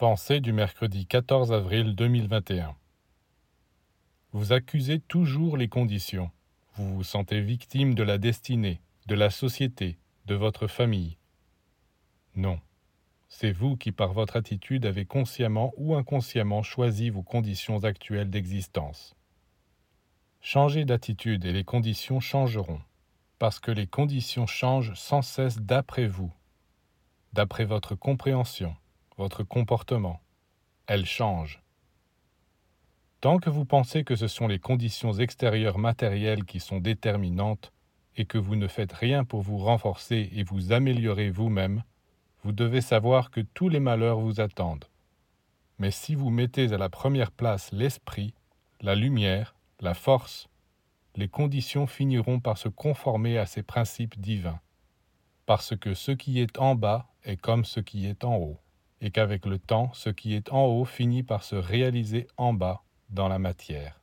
Pensée du mercredi 14 avril 2021. Vous accusez toujours les conditions. Vous vous sentez victime de la destinée, de la société, de votre famille. Non. C'est vous qui, par votre attitude, avez consciemment ou inconsciemment choisi vos conditions actuelles d'existence. Changez d'attitude et les conditions changeront, parce que les conditions changent sans cesse d'après vous, d'après votre compréhension, votre comportement. Elle change. Tant que vous pensez que ce sont les conditions extérieures matérielles qui sont déterminantes et que vous ne faites rien pour vous renforcer et vous améliorer vous-même, vous devez savoir que tous les malheurs vous attendent. Mais si vous mettez à la première place l'esprit, la lumière, la force, les conditions finiront par se conformer à ces principes divins, parce que ce qui est en bas est comme ce qui est en haut et qu'avec le temps, ce qui est en haut finit par se réaliser en bas dans la matière.